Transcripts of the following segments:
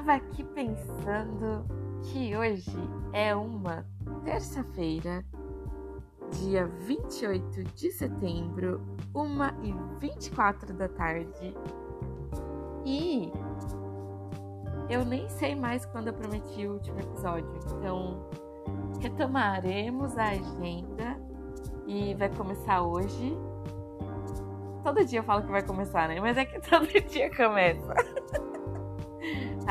tava aqui pensando que hoje é uma terça-feira, dia 28 de setembro, 1h24 da tarde. E eu nem sei mais quando eu prometi o último episódio. Então, retomaremos a agenda e vai começar hoje. Todo dia eu falo que vai começar, né? Mas é que todo dia começa.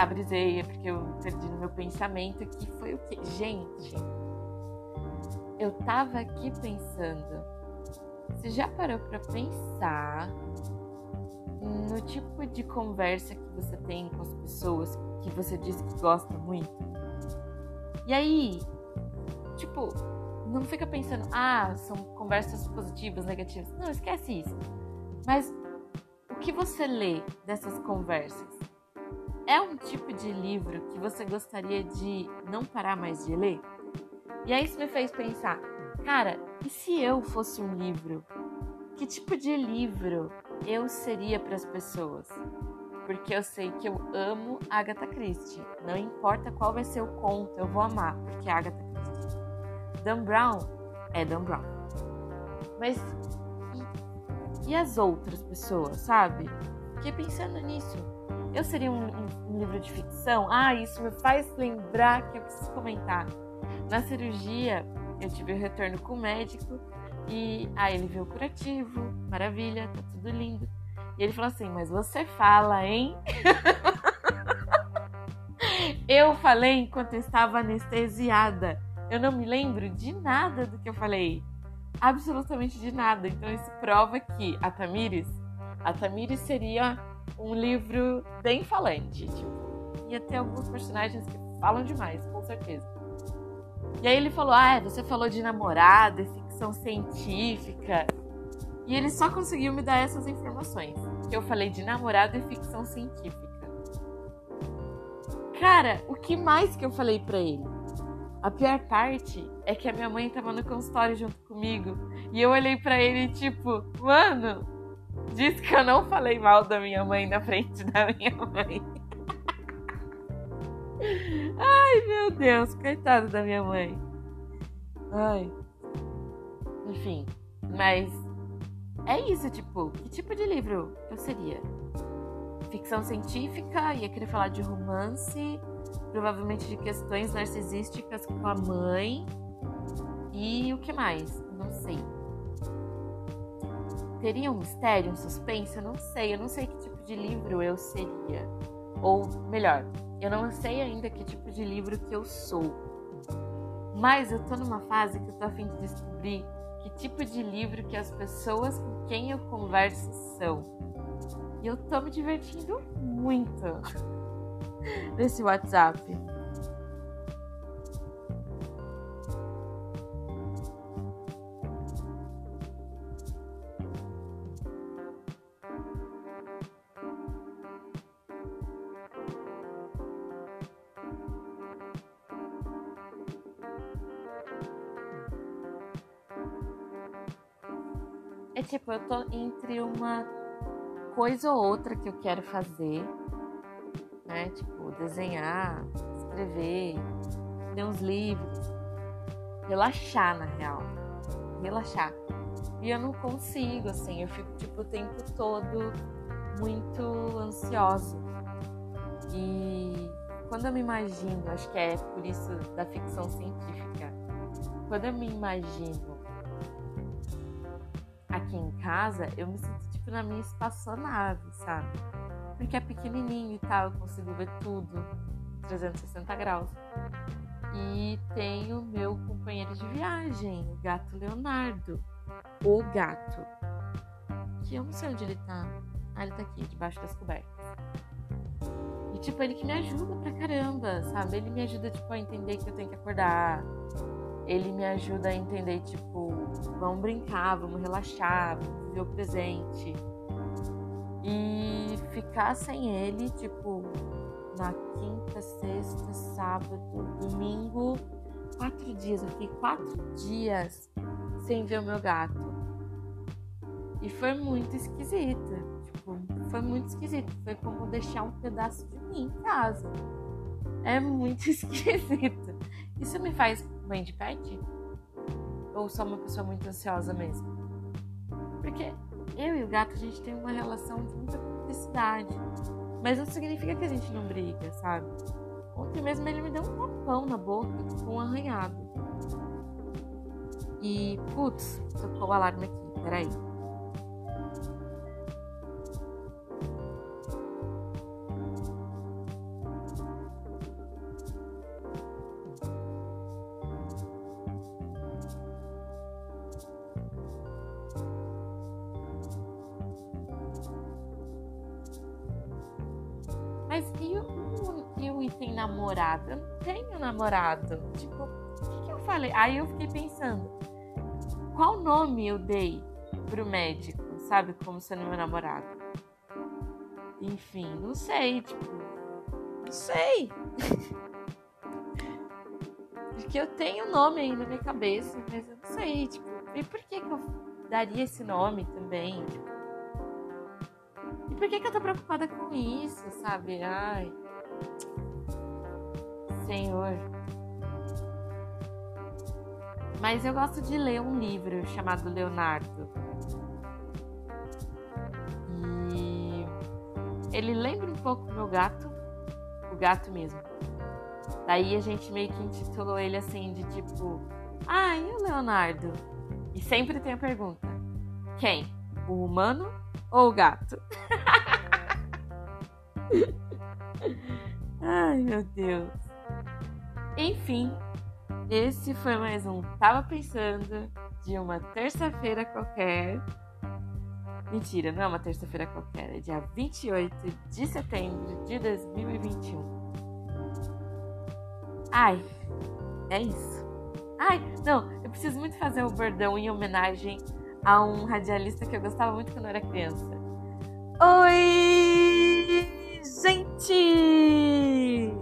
Brisei, é porque eu perdi no meu pensamento que foi o que? Gente, eu tava aqui pensando. Você já parou pra pensar no tipo de conversa que você tem com as pessoas que você diz que gosta muito? E aí, tipo, não fica pensando, ah, são conversas positivas, negativas. Não, esquece isso. Mas o que você lê dessas conversas? É um tipo de livro que você gostaria de não parar mais de ler? E aí isso me fez pensar, cara, e se eu fosse um livro? Que tipo de livro eu seria para as pessoas? Porque eu sei que eu amo Agatha Christie. Não importa qual vai ser o conto, eu vou amar, porque é Agatha Christie. Dan Brown é Dan Brown. Mas e, e as outras pessoas, sabe? Fiquei pensando nisso. Eu seria um, um, um, livro de ficção? Ah, isso me faz lembrar que eu preciso comentar. Na cirurgia, eu tive o um retorno com o médico e aí ele viu o curativo, maravilha, tá tudo lindo. E ele falou assim: Mas você fala, hein? eu falei enquanto eu estava anestesiada. Eu não me lembro de nada do que eu falei. Absolutamente de nada. Então isso prova que a Tamires, a Tamires seria um livro bem falante. Tipo, ia ter alguns personagens que falam demais, com certeza. E aí ele falou: Ah, você falou de namorada, ficção científica. E ele só conseguiu me dar essas informações. Que eu falei de namorado e ficção científica. Cara, o que mais que eu falei para ele? A pior parte é que a minha mãe tava no consultório junto comigo. E eu olhei para ele tipo, mano, diz que eu não falei mal da minha mãe na frente da minha mãe. Ai, meu Deus, coitada da minha mãe. Ai. Enfim, mas é isso, tipo, que tipo de livro eu seria? Ficção científica, ia querer falar de romance, provavelmente de questões narcisísticas com a mãe. E o que mais? Não sei. Teria um mistério, um suspense? Eu não sei. Eu não sei que tipo de livro eu seria. Ou melhor, eu não sei ainda que tipo de livro que eu sou. Mas eu tô numa fase que eu tô a fim de descobrir que tipo de livro que as pessoas com quem eu converso são. E eu tô me divertindo muito nesse WhatsApp. É tipo, eu tô entre uma coisa ou outra que eu quero fazer, né? Tipo, desenhar, escrever, ler uns livros, relaxar na real. Relaxar. E eu não consigo, assim, eu fico tipo o tempo todo muito ansiosa. E quando eu me imagino, acho que é por isso da ficção científica, quando eu me imagino casa, eu me sinto tipo na minha espaçonave, sabe? Porque é pequenininho e tal, eu consigo ver tudo 360 graus. E tenho meu companheiro de viagem, o gato Leonardo. O gato. Que eu não sei onde ele tá. Ah, ele tá aqui, debaixo das cobertas. E tipo, ele que me ajuda pra caramba, sabe? Ele me ajuda, tipo, a entender que eu tenho que acordar. Ele me ajuda a entender, tipo, vamos brincar, vamos relaxar, vamos viver o presente. E ficar sem ele, tipo, na quinta, sexta, sábado, domingo, quatro dias. Eu fiquei quatro dias sem ver o meu gato. E foi muito esquisito. Tipo, foi muito esquisito. Foi como deixar um pedaço de mim em casa. É muito esquisito. Isso me faz mãe de pet? Ou só uma pessoa muito ansiosa mesmo? Porque eu e o gato, a gente tem uma relação de muita cumplicidade. Mas não significa que a gente não briga, sabe? Ontem mesmo ele me deu um tapão na boca, tipo um arranhado. E, putz, tocou o alarme aqui, peraí. Mas e o, e o item namorado? Eu não tenho namorado. Tipo, o que, que eu falei? Aí eu fiquei pensando, qual nome eu dei pro médico, sabe? Como sendo meu namorado. Enfim, não sei, tipo. Não sei. Porque eu tenho nome aí na minha cabeça, mas eu não sei, tipo, e por que, que eu daria esse nome também? Tipo, e por que, que eu tô preocupada com isso, sabe? Ai. Senhor. Mas eu gosto de ler um livro chamado Leonardo. E ele lembra um pouco meu gato, o gato mesmo. Daí a gente meio que intitulou ele assim de tipo, ah, e o Leonardo? E sempre tem a pergunta: quem? O humano ou o gato? Ai, meu Deus. Enfim, esse foi mais um Tava Pensando de uma terça-feira qualquer. Mentira, não é uma terça-feira qualquer, é dia 28 de setembro de 2021. Ai, é isso. Ai, não, eu preciso muito fazer o bordão em homenagem a um radialista que eu gostava muito quando eu era criança. Oi, gente!